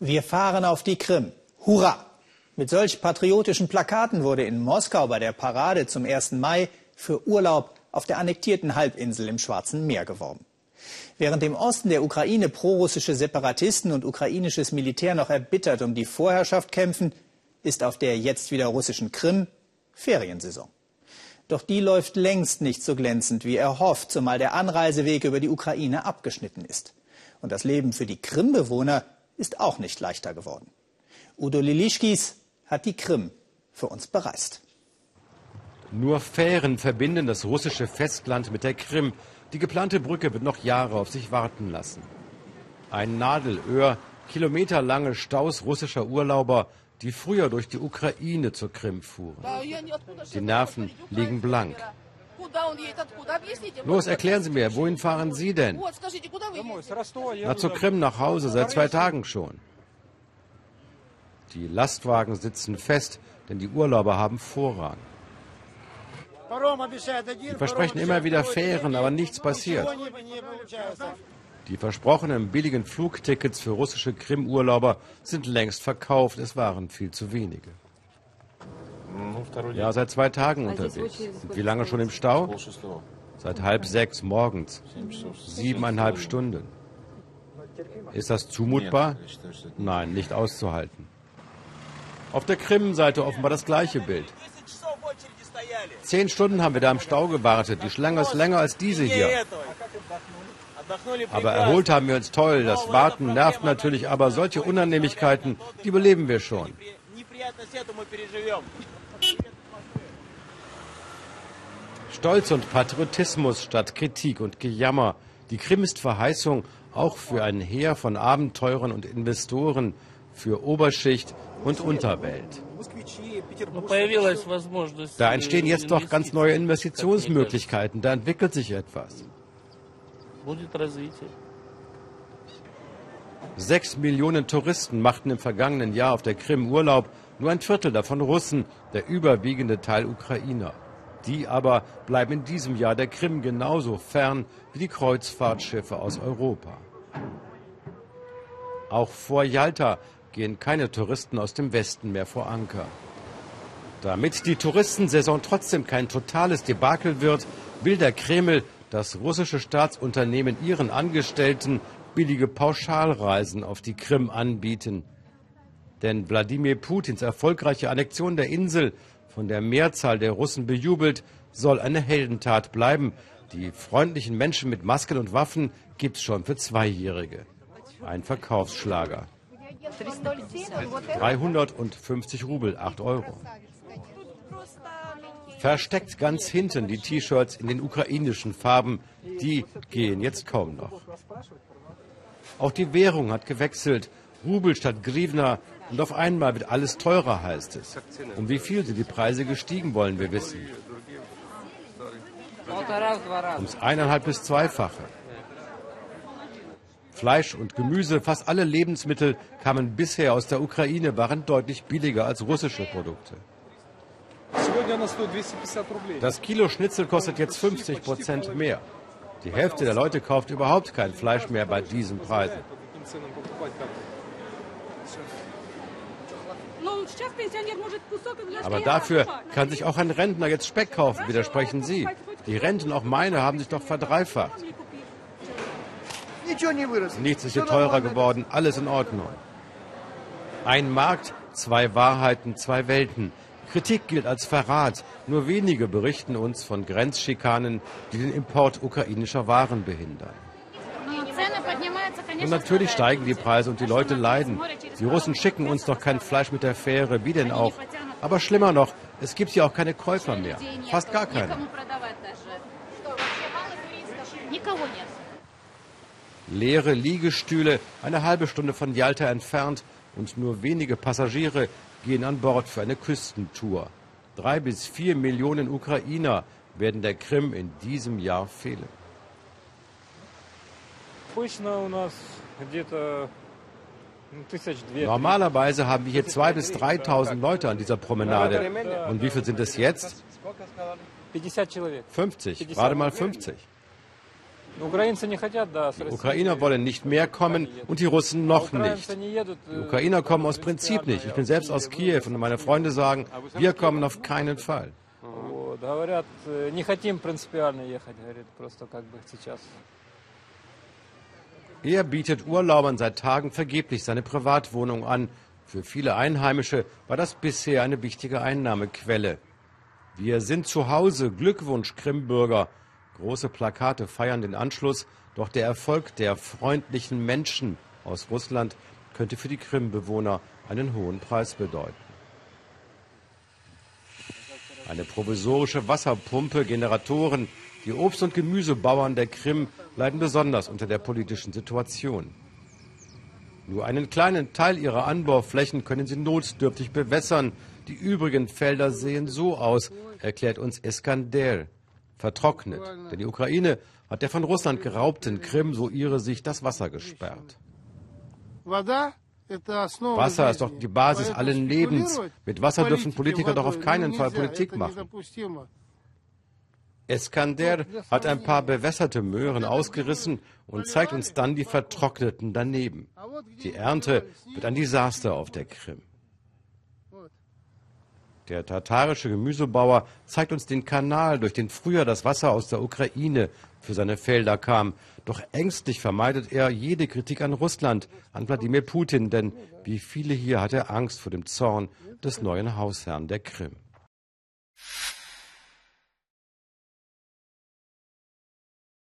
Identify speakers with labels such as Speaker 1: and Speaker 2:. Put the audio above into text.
Speaker 1: Wir fahren auf die Krim. Hurra! Mit solch patriotischen Plakaten wurde in Moskau bei der Parade zum 1. Mai für Urlaub auf der annektierten Halbinsel im Schwarzen Meer geworben. Während im Osten der Ukraine prorussische Separatisten und ukrainisches Militär noch erbittert um die Vorherrschaft kämpfen, ist auf der jetzt wieder russischen Krim Feriensaison. Doch die läuft längst nicht so glänzend wie erhofft, zumal der Anreiseweg über die Ukraine abgeschnitten ist. Und das Leben für die Krim-Bewohner ist auch nicht leichter geworden. Udo Lilischkis hat die Krim für uns bereist.
Speaker 2: Nur Fähren verbinden das russische Festland mit der Krim. Die geplante Brücke wird noch Jahre auf sich warten lassen. Ein Nadelöhr, kilometerlange Staus russischer Urlauber, die früher durch die Ukraine zur Krim fuhren. Die Nerven liegen blank. Los, erklären Sie mir, wohin fahren Sie denn? Na, zur Krim nach Hause, seit zwei Tagen schon. Die Lastwagen sitzen fest, denn die Urlauber haben Vorrang. Die versprechen immer wieder Fähren, aber nichts passiert. Die versprochenen billigen Flugtickets für russische Krim-Urlauber sind längst verkauft. Es waren viel zu wenige. Ja, seit zwei Tagen unterwegs. Und wie lange schon im Stau? Seit halb sechs morgens. Siebeneinhalb Stunden. Ist das zumutbar? Nein, nicht auszuhalten. Auf der Krim-Seite offenbar das gleiche Bild. Zehn Stunden haben wir da im Stau gewartet. Die Schlange ist länger als diese hier. Aber erholt haben wir uns toll. Das Warten nervt natürlich, aber solche Unannehmlichkeiten, die überleben wir schon. Stolz und Patriotismus statt Kritik und Gejammer. Die Krim ist Verheißung auch für ein Heer von Abenteurern und Investoren, für Oberschicht und Unterwelt. Da entstehen jetzt doch ganz neue Investitionsmöglichkeiten, da entwickelt sich etwas. Sechs Millionen Touristen machten im vergangenen Jahr auf der Krim Urlaub, nur ein Viertel davon Russen, der überwiegende Teil Ukrainer. Die aber bleiben in diesem Jahr der Krim genauso fern wie die Kreuzfahrtschiffe aus Europa. Auch vor Jalta gehen keine Touristen aus dem Westen mehr vor Anker. Damit die Touristensaison trotzdem kein totales Debakel wird, will der Kreml das russische Staatsunternehmen ihren Angestellten billige Pauschalreisen auf die Krim anbieten. Denn Wladimir Putins erfolgreiche Annexion der Insel, von der Mehrzahl der Russen bejubelt, soll eine Heldentat bleiben. Die freundlichen Menschen mit Masken und Waffen gibt's schon für Zweijährige. Ein Verkaufsschlager. 350 Rubel, 8 Euro. Versteckt ganz hinten die T-Shirts in den ukrainischen Farben, die gehen jetzt kaum noch. Auch die Währung hat gewechselt. Rubel statt Grivna und auf einmal wird alles teurer, heißt es. Um wie viel sind die Preise gestiegen, wollen wir wissen. Ums eineinhalb bis zweifache. Fleisch und Gemüse, fast alle Lebensmittel kamen bisher aus der Ukraine, waren deutlich billiger als russische Produkte. Das Kilo Schnitzel kostet jetzt 50 Prozent mehr. Die Hälfte der Leute kauft überhaupt kein Fleisch mehr bei diesen Preisen. Aber dafür kann sich auch ein Rentner jetzt Speck kaufen, widersprechen Sie. Die Renten, auch meine, haben sich doch verdreifacht. Nichts ist hier teurer geworden, alles in Ordnung. Ein Markt, zwei Wahrheiten, zwei Welten. Kritik gilt als Verrat. Nur wenige berichten uns von Grenzschikanen, die den Import ukrainischer Waren behindern. Und natürlich steigen die Preise und die Leute leiden. Die Russen schicken uns doch kein Fleisch mit der Fähre, wie denn auch. Aber schlimmer noch, es gibt hier auch keine Käufer mehr. Fast gar keine. Leere Liegestühle, eine halbe Stunde von Jalta entfernt und nur wenige Passagiere gehen an Bord für eine Küstentour. Drei bis vier Millionen Ukrainer werden der Krim in diesem Jahr fehlen. Normalerweise haben wir hier zwei bis 3.000 Leute an dieser Promenade. Und wie viel sind es jetzt? 50, gerade mal 50. Die Ukrainer wollen nicht mehr kommen und die Russen noch nicht. Die Ukrainer kommen aus Prinzip nicht. Ich bin selbst aus Kiew und meine Freunde sagen, wir kommen auf keinen Fall. Er bietet Urlaubern seit Tagen vergeblich seine Privatwohnung an. Für viele Einheimische war das bisher eine wichtige Einnahmequelle. Wir sind zu Hause, Glückwunsch, Krimbürger. Große Plakate feiern den Anschluss, doch der Erfolg der freundlichen Menschen aus Russland könnte für die Krimbewohner einen hohen Preis bedeuten. Eine provisorische Wasserpumpe, Generatoren, die Obst- und Gemüsebauern der Krim leiden besonders unter der politischen Situation. Nur einen kleinen Teil ihrer Anbauflächen können sie notdürftig bewässern. Die übrigen Felder sehen so aus, erklärt uns Eskander vertrocknet. Denn die Ukraine hat der von Russland geraubten Krim, so ihre Sicht, das Wasser gesperrt. Wasser ist doch die Basis allen Lebens. Mit Wasser dürfen Politiker doch auf keinen Fall Politik machen. Eskander hat ein paar bewässerte Möhren ausgerissen und zeigt uns dann die vertrockneten daneben. Die Ernte wird ein Desaster auf der Krim. Der tatarische Gemüsebauer zeigt uns den Kanal, durch den früher das Wasser aus der Ukraine für seine Felder kam. Doch ängstlich vermeidet er jede Kritik an Russland, an Wladimir Putin, denn wie viele hier hat er Angst vor dem Zorn des neuen Hausherrn der Krim.